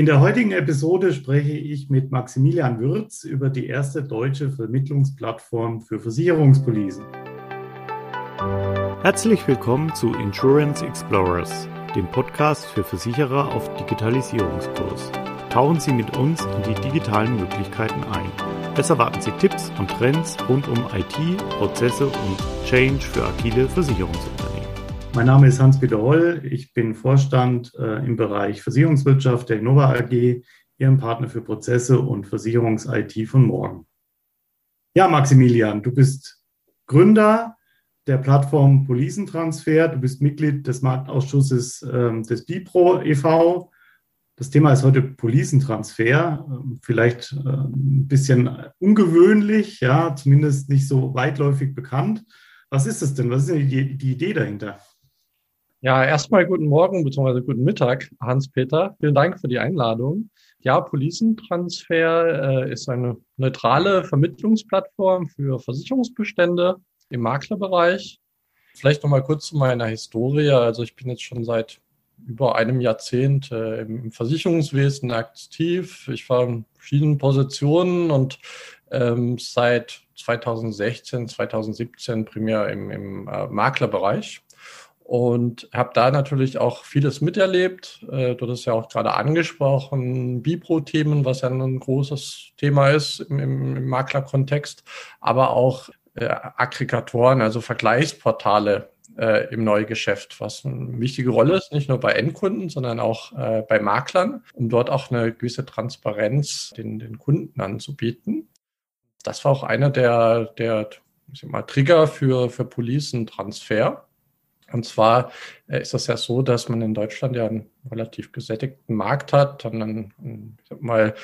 In der heutigen Episode spreche ich mit Maximilian Würz über die erste deutsche Vermittlungsplattform für Versicherungspolicen. Herzlich willkommen zu Insurance Explorers, dem Podcast für Versicherer auf Digitalisierungskurs. Tauchen Sie mit uns in die digitalen Möglichkeiten ein. Es erwarten Sie Tipps und Trends rund um IT, Prozesse und Change für agile Versicherungsunternehmen. Mein Name ist Hans-Peter Holl. Ich bin Vorstand äh, im Bereich Versicherungswirtschaft der Innova AG, Ihrem Partner für Prozesse und Versicherungs-IT von morgen. Ja, Maximilian, du bist Gründer der Plattform Policentransfer. Du bist Mitglied des Marktausschusses äh, des BIPRO e.V. Das Thema ist heute Policentransfer. Ähm, vielleicht äh, ein bisschen ungewöhnlich, ja, zumindest nicht so weitläufig bekannt. Was ist es denn? Was ist denn die, die Idee dahinter? Ja, erstmal guten Morgen bzw. guten Mittag, Hans-Peter. Vielen Dank für die Einladung. Ja, Policentransfer äh, ist eine neutrale Vermittlungsplattform für Versicherungsbestände im Maklerbereich. Vielleicht nochmal kurz zu meiner Historie. Also ich bin jetzt schon seit über einem Jahrzehnt äh, im Versicherungswesen aktiv. Ich war in verschiedenen Positionen und ähm, seit 2016, 2017 primär im, im äh, Maklerbereich und habe da natürlich auch vieles miterlebt. Äh, du hast ja auch gerade angesprochen, Bipro-Themen, was ja ein großes Thema ist im, im, Maklerkontext, aber auch äh, Aggregatoren, also Vergleichsportale äh, im Neugeschäft, was eine wichtige Rolle ist, nicht nur bei Endkunden, sondern auch äh, bei Maklern, um dort auch eine gewisse Transparenz den, den Kunden anzubieten. Das war auch einer der, der ich sag mal, Trigger für, für Policentransfer und zwar äh, ist es ja so, dass man in Deutschland ja einen relativ gesättigten Markt hat, dann einen, ich sag mal,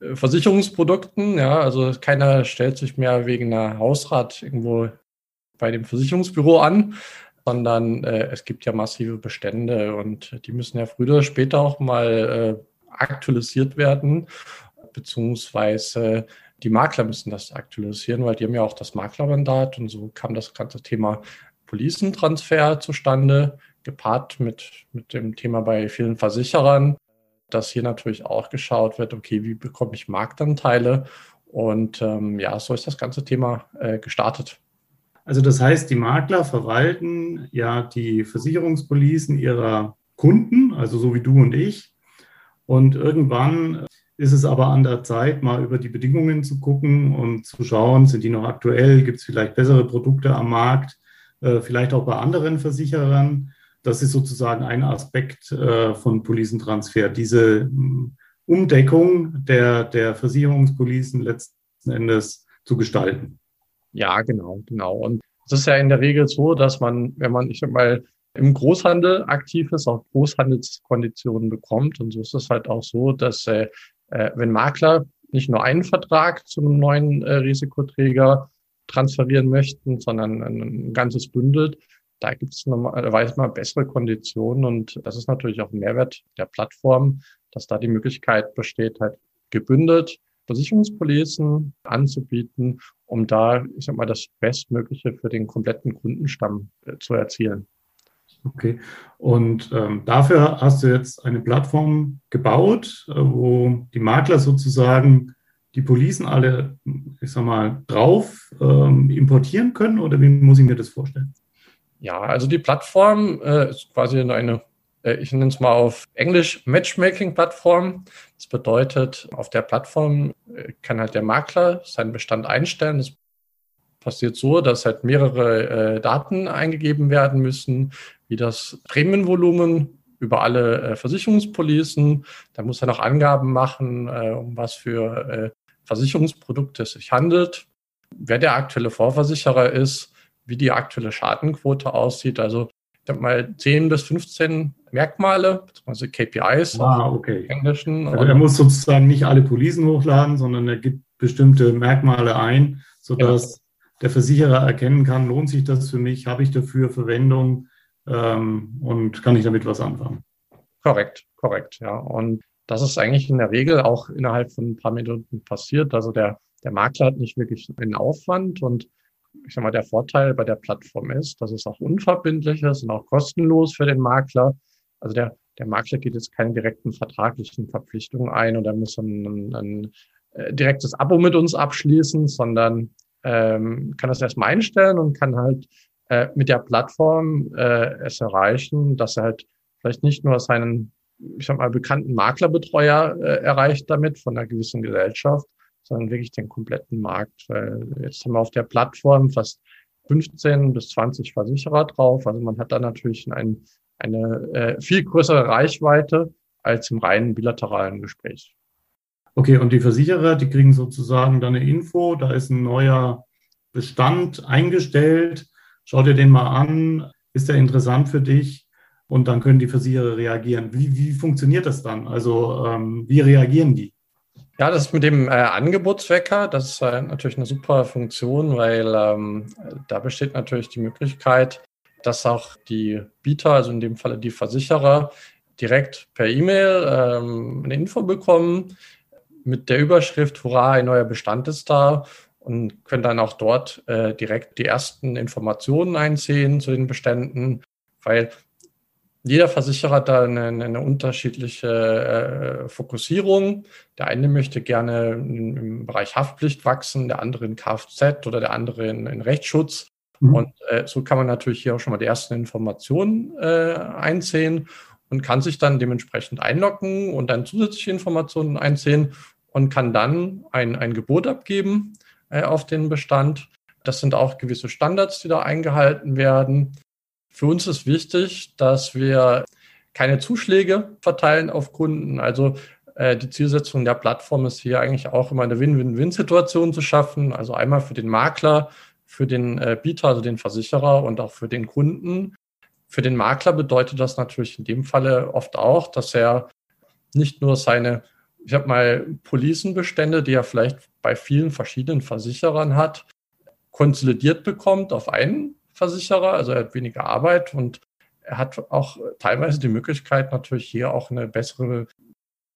äh, Versicherungsprodukten, ja, also keiner stellt sich mehr wegen einer Hausrat irgendwo bei dem Versicherungsbüro an, sondern äh, es gibt ja massive Bestände und die müssen ja früher oder später auch mal äh, aktualisiert werden, beziehungsweise die Makler müssen das aktualisieren, weil die haben ja auch das Maklermandat und so kam das ganze Thema Policentransfer zustande, gepaart mit, mit dem Thema bei vielen Versicherern, dass hier natürlich auch geschaut wird, okay, wie bekomme ich Marktanteile? Und ähm, ja, so ist das ganze Thema äh, gestartet. Also das heißt, die Makler verwalten ja die Versicherungspolicen ihrer Kunden, also so wie du und ich. Und irgendwann ist es aber an der Zeit, mal über die Bedingungen zu gucken und zu schauen, sind die noch aktuell, gibt es vielleicht bessere Produkte am Markt, vielleicht auch bei anderen Versicherern. Das ist sozusagen ein Aspekt äh, von Policentransfer, diese mm, Umdeckung der, der Versicherungspolicen letzten Endes zu gestalten. Ja, genau, genau. Und es ist ja in der Regel so, dass man, wenn man, ich sag mal, im Großhandel aktiv ist, auch Großhandelskonditionen bekommt. Und so ist es halt auch so, dass äh, äh wenn Makler nicht nur einen Vertrag zu einem neuen äh, Risikoträger transferieren möchten, sondern ein, ganzes Bündel. Da gibt es normalerweise mal bessere Konditionen und das ist natürlich auch ein Mehrwert der Plattform, dass da die Möglichkeit besteht, halt gebündelt Versicherungspolicen anzubieten, um da, ich sag mal, das Bestmögliche für den kompletten Kundenstamm äh, zu erzielen. Okay. Und ähm, dafür hast du jetzt eine Plattform gebaut, äh, wo die Makler sozusagen die Policen alle, ich sag mal, drauf ähm, importieren können oder wie muss ich mir das vorstellen? Ja, also die Plattform äh, ist quasi eine, äh, ich nenne es mal auf Englisch Matchmaking-Plattform. Das bedeutet, auf der Plattform äh, kann halt der Makler seinen Bestand einstellen. Das passiert so, dass halt mehrere äh, Daten eingegeben werden müssen, wie das Prämienvolumen über alle äh, Versicherungspolicen. Da muss er noch Angaben machen, äh, um was für äh, Versicherungsprodukte sich handelt, wer der aktuelle Vorversicherer ist, wie die aktuelle Schadenquote aussieht. Also ich habe mal 10 bis 15 Merkmale, beziehungsweise KPIs ah, okay. Englischen. Also er muss sozusagen nicht alle Policen hochladen, sondern er gibt bestimmte Merkmale ein, sodass ja. der Versicherer erkennen kann, lohnt sich das für mich, habe ich dafür Verwendung ähm, und kann ich damit was anfangen. Korrekt, korrekt, ja. Und das ist eigentlich in der Regel auch innerhalb von ein paar Minuten passiert. Also der, der Makler hat nicht wirklich einen Aufwand und ich sag mal, der Vorteil bei der Plattform ist, dass es auch unverbindlich ist und auch kostenlos für den Makler. Also der der Makler geht jetzt keine direkten vertraglichen Verpflichtungen ein oder muss ein, ein, ein äh, direktes Abo mit uns abschließen, sondern ähm, kann das erstmal einstellen und kann halt äh, mit der Plattform äh, es erreichen, dass er halt vielleicht nicht nur seinen, ich sag mal, bekannten Maklerbetreuer äh, erreicht damit von einer gewissen Gesellschaft, sondern wirklich den kompletten Markt. Weil jetzt haben wir auf der Plattform fast 15 bis 20 Versicherer drauf. Also man hat da natürlich ein, eine äh, viel größere Reichweite als im reinen bilateralen Gespräch. Okay, und die Versicherer, die kriegen sozusagen dann eine Info, da ist ein neuer Bestand eingestellt. Schau dir den mal an, ist der interessant für dich? Und dann können die Versicherer reagieren. Wie, wie funktioniert das dann? Also ähm, wie reagieren die? Ja, das mit dem äh, Angebotswecker, das ist äh, natürlich eine super Funktion, weil ähm, da besteht natürlich die Möglichkeit, dass auch die Bieter, also in dem Falle die Versicherer, direkt per E-Mail ähm, eine Info bekommen mit der Überschrift Hurra, ein neuer Bestand ist da und können dann auch dort äh, direkt die ersten Informationen einsehen zu den Beständen, weil jeder Versicherer hat da eine, eine unterschiedliche äh, Fokussierung. Der eine möchte gerne im Bereich Haftpflicht wachsen, der andere in Kfz oder der andere in, in Rechtsschutz. Mhm. Und äh, so kann man natürlich hier auch schon mal die ersten Informationen äh, einsehen und kann sich dann dementsprechend einloggen und dann zusätzliche Informationen einsehen und kann dann ein, ein Gebot abgeben äh, auf den Bestand. Das sind auch gewisse Standards, die da eingehalten werden. Für uns ist wichtig, dass wir keine Zuschläge verteilen auf Kunden. Also äh, die Zielsetzung der Plattform ist hier eigentlich auch immer eine Win-Win-Win-Situation zu schaffen. Also einmal für den Makler, für den äh, Bieter, also den Versicherer und auch für den Kunden. Für den Makler bedeutet das natürlich in dem Falle oft auch, dass er nicht nur seine, ich habe mal Policenbestände, die er vielleicht bei vielen verschiedenen Versicherern hat, konsolidiert bekommt auf einen Versicherer, also er hat weniger Arbeit und er hat auch teilweise die Möglichkeit, natürlich hier auch eine bessere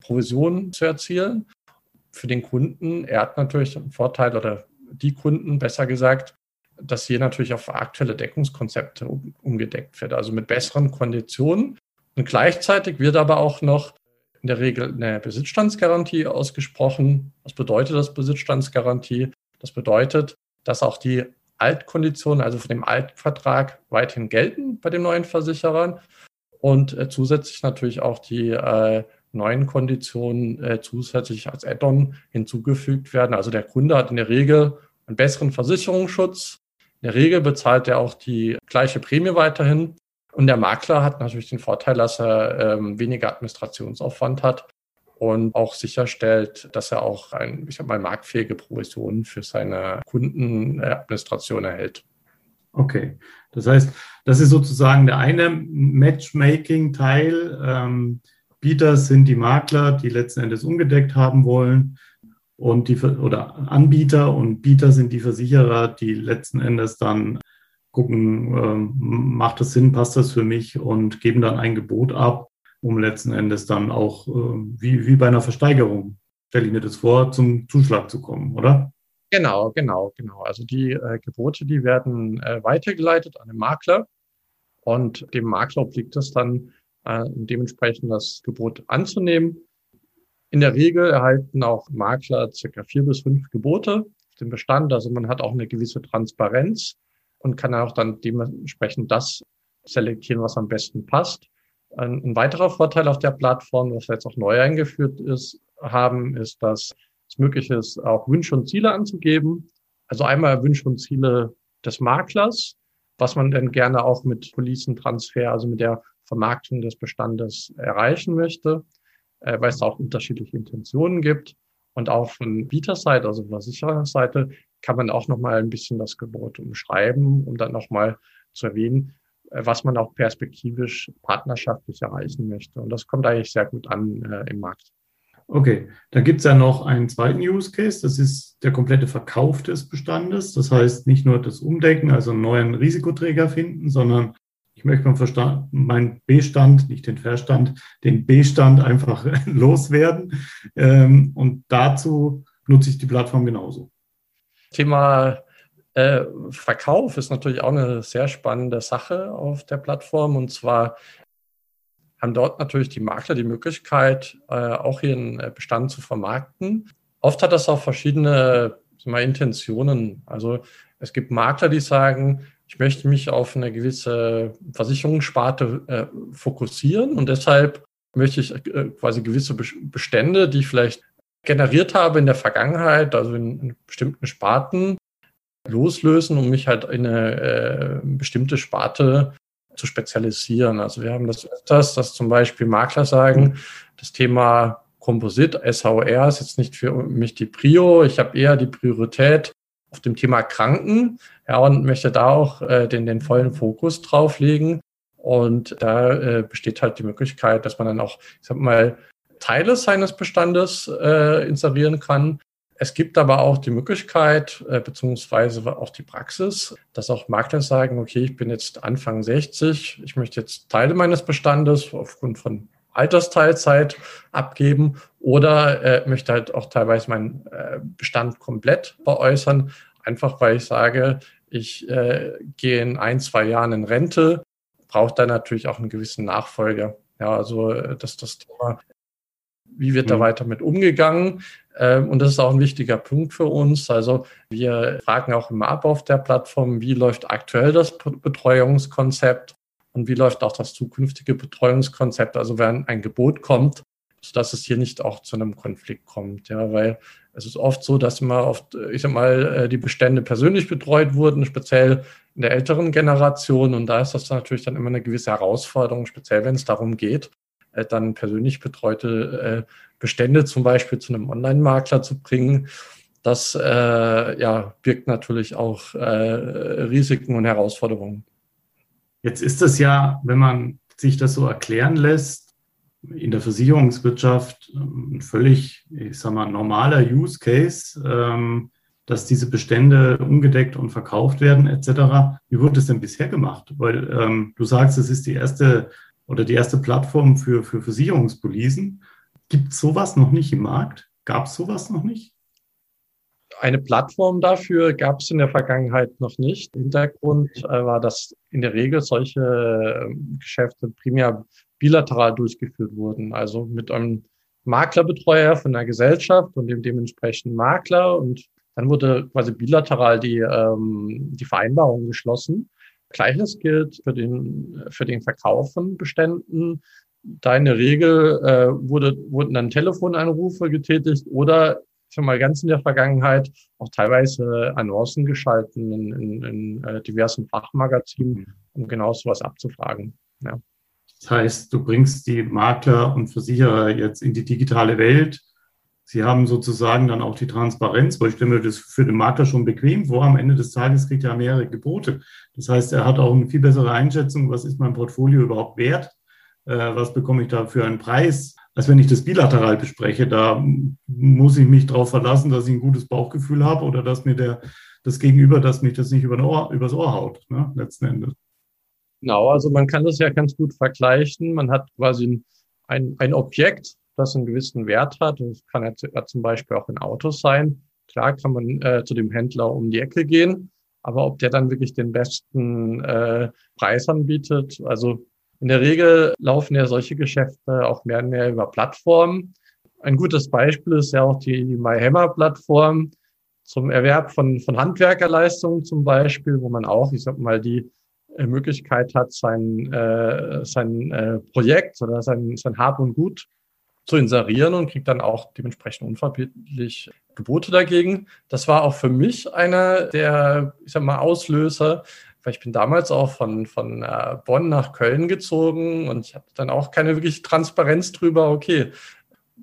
Provision zu erzielen. Für den Kunden, er hat natürlich einen Vorteil oder die Kunden besser gesagt, dass hier natürlich auf aktuelle Deckungskonzepte um, umgedeckt wird, also mit besseren Konditionen. Und gleichzeitig wird aber auch noch in der Regel eine Besitzstandsgarantie ausgesprochen. Was bedeutet das Besitzstandsgarantie? Das bedeutet, dass auch die Altkonditionen, also von dem Altvertrag, weiterhin gelten bei den neuen Versicherern und äh, zusätzlich natürlich auch die äh, neuen Konditionen äh, zusätzlich als Add-on hinzugefügt werden. Also der Kunde hat in der Regel einen besseren Versicherungsschutz. In der Regel bezahlt er auch die gleiche Prämie weiterhin. Und der Makler hat natürlich den Vorteil, dass er ähm, weniger Administrationsaufwand hat und auch sicherstellt, dass er auch ein, ich sag mal, marktfähige Provisionen für seine Kundenadministration erhält. Okay, das heißt, das ist sozusagen der eine Matchmaking-Teil. Ähm, Bieter sind die Makler, die letzten Endes umgedeckt haben wollen und die oder Anbieter und Bieter sind die Versicherer, die letzten Endes dann gucken, ähm, macht das Sinn, passt das für mich und geben dann ein Gebot ab um letzten Endes dann auch äh, wie, wie bei einer Versteigerung, stelle ich mir das vor, zum Zuschlag zu kommen, oder? Genau, genau, genau. Also die äh, Gebote, die werden äh, weitergeleitet an den Makler und dem Makler obliegt es dann äh, dementsprechend das Gebot anzunehmen. In der Regel erhalten auch Makler circa vier bis fünf Gebote auf dem Bestand. Also man hat auch eine gewisse Transparenz und kann auch dann dementsprechend das selektieren, was am besten passt. Ein, ein, weiterer Vorteil auf der Plattform, was jetzt auch neu eingeführt ist, haben, ist, dass es möglich ist, auch Wünsche und Ziele anzugeben. Also einmal Wünsche und Ziele des Maklers, was man denn gerne auch mit Policentransfer, also mit der Vermarktung des Bestandes erreichen möchte, äh, weil es auch unterschiedliche Intentionen gibt. Und auch von Bieterseite, also von der Versichererseite, kann man auch nochmal ein bisschen das Gebot umschreiben, um dann nochmal zu erwähnen, äh, was man auch perspektivisch partnerschaftlich erreichen möchte. Und das kommt eigentlich sehr gut an äh, im Markt. Okay, da gibt es ja noch einen zweiten Use Case, das ist der komplette Verkauf des Bestandes. Das heißt nicht nur das Umdecken, also einen neuen Risikoträger finden, sondern ich möchte meinen B-Stand, nicht den Verstand, den B-Stand einfach loswerden. Ähm, und dazu nutze ich die Plattform genauso. Thema äh, Verkauf ist natürlich auch eine sehr spannende Sache auf der Plattform. Und zwar haben dort natürlich die Makler die Möglichkeit, äh, auch ihren äh, Bestand zu vermarkten. Oft hat das auch verschiedene mal, Intentionen. Also es gibt Makler, die sagen, ich möchte mich auf eine gewisse Versicherungssparte äh, fokussieren und deshalb möchte ich äh, quasi gewisse Bestände, die ich vielleicht generiert habe in der Vergangenheit, also in, in bestimmten Sparten, loslösen, um mich halt in eine äh, bestimmte Sparte zu spezialisieren. Also wir haben das öfters, dass zum Beispiel Makler sagen, das Thema Komposit, SVR ist jetzt nicht für mich die Prio. Ich habe eher die Priorität auf dem Thema Kranken ja, und möchte da auch äh, den, den vollen Fokus drauflegen. Und da äh, besteht halt die Möglichkeit, dass man dann auch, ich sag mal, Teile seines Bestandes äh, inserieren kann. Es gibt aber auch die Möglichkeit, äh, beziehungsweise auch die Praxis, dass auch Makler sagen, okay, ich bin jetzt Anfang 60, ich möchte jetzt Teile meines Bestandes aufgrund von Altersteilzeit abgeben oder äh, möchte halt auch teilweise meinen äh, Bestand komplett veräußern, einfach weil ich sage, ich äh, gehe in ein, zwei Jahren in Rente, brauche dann natürlich auch einen gewissen Nachfolger. Ja, also äh, das, das Thema wie wird da mhm. weiter mit umgegangen? Ähm, und das ist auch ein wichtiger Punkt für uns. Also wir fragen auch immer ab auf der Plattform, wie läuft aktuell das Betreuungskonzept und wie läuft auch das zukünftige Betreuungskonzept. Also wenn ein Gebot kommt, sodass es hier nicht auch zu einem Konflikt kommt. Ja, weil es ist oft so, dass immer oft, ich sag mal, äh, die Bestände persönlich betreut wurden, speziell in der älteren Generation. Und da ist das natürlich dann immer eine gewisse Herausforderung, speziell wenn es darum geht, äh, dann persönlich betreute äh, Bestände zum Beispiel zu einem Online-Makler zu bringen. Das äh, ja, birgt natürlich auch äh, Risiken und Herausforderungen. Jetzt ist das ja, wenn man sich das so erklären lässt, in der Versicherungswirtschaft ein ähm, völlig, ich sag mal, normaler Use Case, ähm, dass diese Bestände umgedeckt und verkauft werden, etc. Wie wurde es denn bisher gemacht? Weil ähm, du sagst, es ist die erste oder die erste Plattform für, für Versicherungspolicen. Gibt es sowas noch nicht im Markt? Gab es sowas noch nicht? Eine Plattform dafür gab es in der Vergangenheit noch nicht. Hintergrund äh, war, dass in der Regel solche äh, Geschäfte primär bilateral durchgeführt wurden. Also mit einem Maklerbetreuer von der Gesellschaft und dem dementsprechenden Makler. Und dann wurde quasi bilateral die, ähm, die Vereinbarung geschlossen. Gleiches gilt für den, für den Verkauf von Beständen. Da in der Regel äh, wurde, wurden dann Telefonanrufe getätigt oder schon mal ganz in der Vergangenheit auch teilweise Annoncen geschalten in, in, in äh, diversen Fachmagazinen, um genau sowas abzufragen. Ja. Das heißt, du bringst die Makler und Versicherer jetzt in die digitale Welt Sie haben sozusagen dann auch die Transparenz, weil ich stelle mir das für den Makler schon bequem vor. Am Ende des Tages kriegt er mehrere Gebote. Das heißt, er hat auch eine viel bessere Einschätzung, was ist mein Portfolio überhaupt wert, äh, was bekomme ich da für einen Preis, als wenn ich das bilateral bespreche. Da muss ich mich darauf verlassen, dass ich ein gutes Bauchgefühl habe oder dass mir der, das Gegenüber, dass mich das nicht über Ohr, übers Ohr haut, ne, letzten Endes. Genau, also man kann das ja ganz gut vergleichen. Man hat quasi ein, ein Objekt, das einen gewissen Wert hat. Das kann ja zum Beispiel auch in Autos sein. Klar kann man äh, zu dem Händler um die Ecke gehen, aber ob der dann wirklich den besten äh, Preis anbietet, also in der Regel laufen ja solche Geschäfte auch mehr und mehr über Plattformen. Ein gutes Beispiel ist ja auch die, MyHammer-Plattform zum Erwerb von, von Handwerkerleistungen zum Beispiel, wo man auch, ich sag mal, die äh, Möglichkeit hat, sein, äh, sein äh, Projekt oder sein, sein Hab und Gut zu inserieren und kriegt dann auch dementsprechend unverbindlich Gebote dagegen. Das war auch für mich einer der, ich sag mal, Auslöser, weil ich bin damals auch von, von äh, Bonn nach Köln gezogen und ich hatte dann auch keine wirklich Transparenz drüber, okay,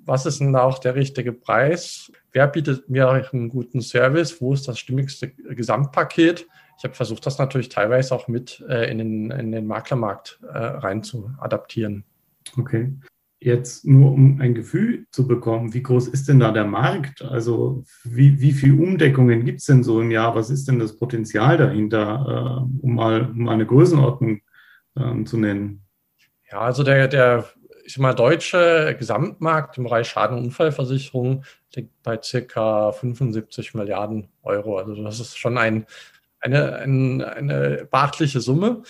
was ist denn da auch der richtige Preis? Wer bietet mir einen guten Service? Wo ist das stimmigste Gesamtpaket? Ich habe versucht, das natürlich teilweise auch mit äh, in, den, in den Maklermarkt äh, rein zu adaptieren. Okay jetzt nur um ein Gefühl zu bekommen, wie groß ist denn da der Markt? Also wie, wie viele Umdeckungen gibt es denn so im Jahr? Was ist denn das Potenzial dahinter, äh, um, mal, um eine Größenordnung äh, zu nennen? Ja, also der, der ich mal, deutsche Gesamtmarkt im Bereich Schaden- und Unfallversicherung liegt bei circa 75 Milliarden Euro. Also das ist schon ein, eine, eine, eine beachtliche Summe.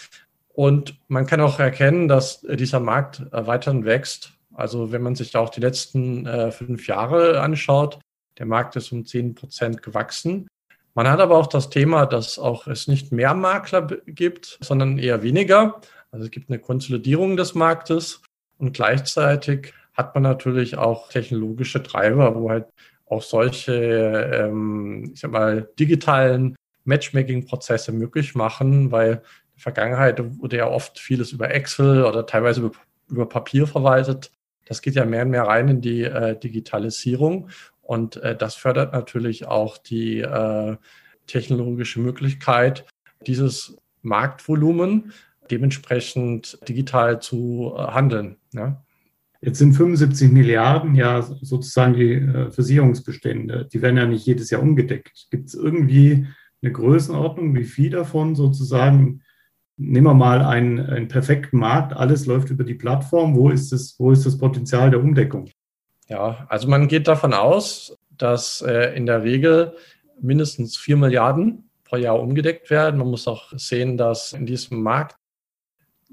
Und man kann auch erkennen, dass dieser Markt weiterhin wächst. Also wenn man sich auch die letzten äh, fünf Jahre anschaut, der Markt ist um zehn Prozent gewachsen. Man hat aber auch das Thema, dass auch es nicht mehr Makler gibt, sondern eher weniger. Also es gibt eine Konsolidierung des Marktes und gleichzeitig hat man natürlich auch technologische Treiber, wo halt auch solche, ähm, ich sag mal, digitalen Matchmaking-Prozesse möglich machen, weil in der Vergangenheit wurde ja oft vieles über Excel oder teilweise über, über Papier verwaltet. Das geht ja mehr und mehr rein in die äh, Digitalisierung und äh, das fördert natürlich auch die äh, technologische Möglichkeit, dieses Marktvolumen dementsprechend digital zu äh, handeln. Ja. Jetzt sind 75 Milliarden ja sozusagen die äh, Versicherungsbestände. Die werden ja nicht jedes Jahr umgedeckt. Gibt es irgendwie eine Größenordnung, wie viel davon sozusagen, nehmen wir mal einen, einen perfekten Markt, alles läuft über die Plattform, wo ist, das, wo ist das Potenzial der Umdeckung? Ja, also man geht davon aus, dass äh, in der Regel mindestens 4 Milliarden pro Jahr umgedeckt werden. Man muss auch sehen, dass in diesem Markt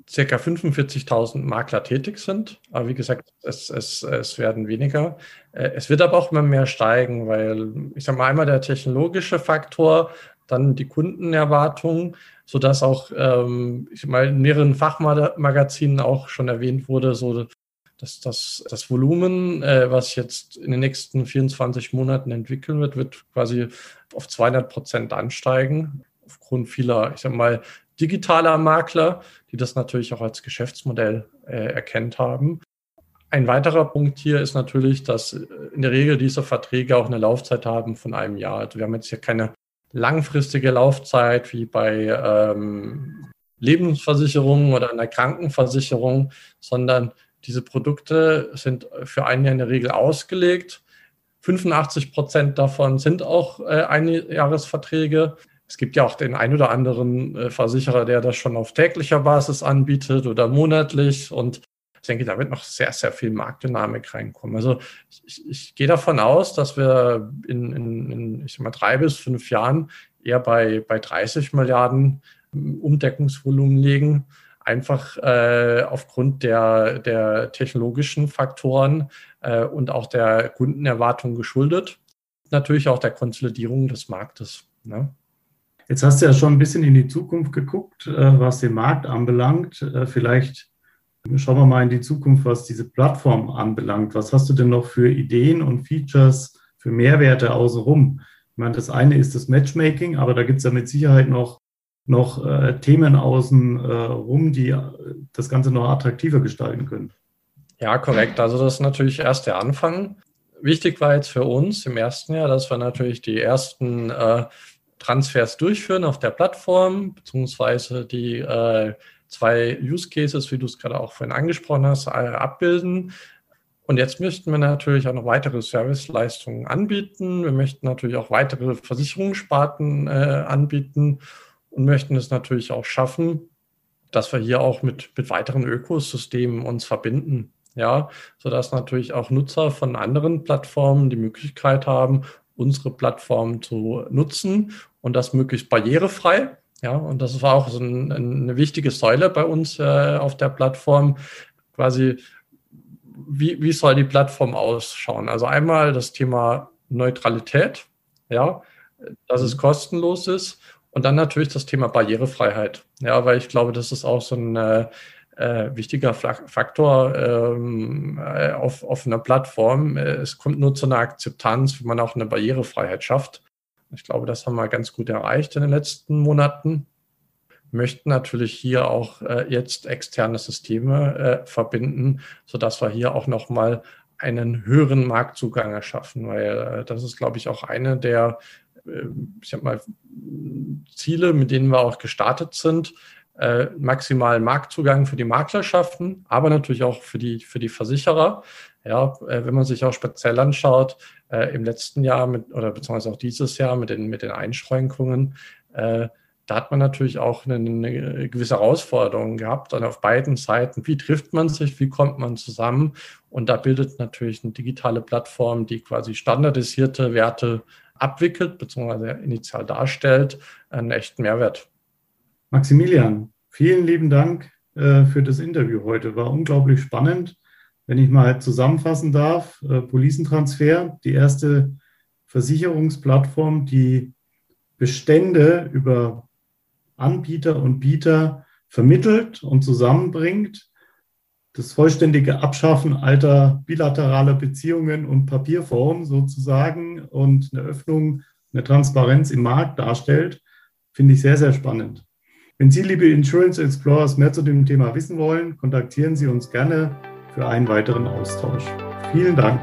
circa 45.000 Makler tätig sind. Aber wie gesagt, es, es, es werden weniger. Äh, es wird aber auch immer mehr steigen, weil ich sage mal einmal der technologische Faktor, dann die Kundenerwartungen, sodass auch ähm, ich mal in mehreren Fachmagazinen auch schon erwähnt wurde, so dass das, das Volumen, äh, was jetzt in den nächsten 24 Monaten entwickeln wird, wird quasi auf 200 Prozent ansteigen, aufgrund vieler, ich sag mal, digitaler Makler, die das natürlich auch als Geschäftsmodell äh, erkennt haben. Ein weiterer Punkt hier ist natürlich, dass äh, in der Regel diese Verträge auch eine Laufzeit haben von einem Jahr. Also wir haben jetzt hier keine langfristige Laufzeit wie bei ähm, Lebensversicherungen oder einer Krankenversicherung, sondern diese Produkte sind für ein Jahr in der Regel ausgelegt. 85 Prozent davon sind auch äh, Einjahresverträge. Es gibt ja auch den ein oder anderen äh, Versicherer, der das schon auf täglicher Basis anbietet oder monatlich. Und denke, da wird noch sehr, sehr viel Marktdynamik reinkommen. Also ich, ich gehe davon aus, dass wir in, in, in ich sag mal, drei bis fünf Jahren eher bei, bei 30 Milliarden ähm, Umdeckungsvolumen liegen. Einfach äh, aufgrund der, der technologischen Faktoren äh, und auch der Kundenerwartung geschuldet. Natürlich auch der Konsolidierung des Marktes. Ne? Jetzt hast du ja schon ein bisschen in die Zukunft geguckt, äh, was den Markt anbelangt. Äh, vielleicht schauen wir mal in die Zukunft, was diese Plattform anbelangt. Was hast du denn noch für Ideen und Features, für Mehrwerte außenrum? Ich meine, das eine ist das Matchmaking, aber da gibt es ja mit Sicherheit noch, noch äh, Themen außen äh, rum, die äh, das Ganze noch attraktiver gestalten können. Ja, korrekt. Also das ist natürlich erst der Anfang. Wichtig war jetzt für uns im ersten Jahr, dass wir natürlich die ersten äh, Transfers durchführen auf der Plattform, beziehungsweise die äh, zwei Use Cases, wie du es gerade auch vorhin angesprochen hast, äh, abbilden. Und jetzt möchten wir natürlich auch noch weitere Serviceleistungen anbieten. Wir möchten natürlich auch weitere Versicherungssparten äh, anbieten und möchten es natürlich auch schaffen, dass wir hier auch mit, mit weiteren Ökosystemen uns verbinden. Ja, sodass natürlich auch Nutzer von anderen Plattformen die Möglichkeit haben, unsere Plattform zu nutzen und das möglichst barrierefrei. Ja, und das war auch so ein, eine wichtige Säule bei uns äh, auf der Plattform. Quasi, wie, wie soll die Plattform ausschauen? Also einmal das Thema Neutralität, ja, dass es kostenlos ist. Und dann natürlich das Thema Barrierefreiheit. Ja, weil ich glaube, das ist auch so ein äh, äh wichtiger Faktor ähm, äh, auf, auf einer Plattform. Es kommt nur zu einer Akzeptanz, wenn man auch eine Barrierefreiheit schafft. Ich glaube, das haben wir ganz gut erreicht in den letzten Monaten. Möchten natürlich hier auch äh, jetzt externe Systeme äh, verbinden, sodass wir hier auch nochmal einen höheren Marktzugang erschaffen, weil äh, das ist, glaube ich, auch eine der äh, ich mal, Ziele, mit denen wir auch gestartet sind, äh, maximalen Marktzugang für die Makler schaffen, aber natürlich auch für die, für die Versicherer. Ja, äh, wenn man sich auch speziell anschaut, äh, im letzten Jahr mit, oder beziehungsweise auch dieses Jahr mit den, mit den Einschränkungen, äh, da hat man natürlich auch eine, eine, gewisse Herausforderung gehabt, dann auf beiden Seiten. Wie trifft man sich? Wie kommt man zusammen? Und da bildet natürlich eine digitale Plattform, die quasi standardisierte Werte abwickelt, beziehungsweise initial darstellt, einen echten Mehrwert. Maximilian, vielen lieben Dank äh, für das Interview heute. War unglaublich spannend. Wenn ich mal zusammenfassen darf, äh, Policentransfer, die erste Versicherungsplattform, die Bestände über Anbieter und Bieter vermittelt und zusammenbringt. Das vollständige Abschaffen alter bilateraler Beziehungen und Papierformen sozusagen und eine Öffnung, eine Transparenz im Markt darstellt, finde ich sehr, sehr spannend. Wenn Sie, liebe Insurance Explorers, mehr zu dem Thema wissen wollen, kontaktieren Sie uns gerne für einen weiteren Austausch. Vielen Dank.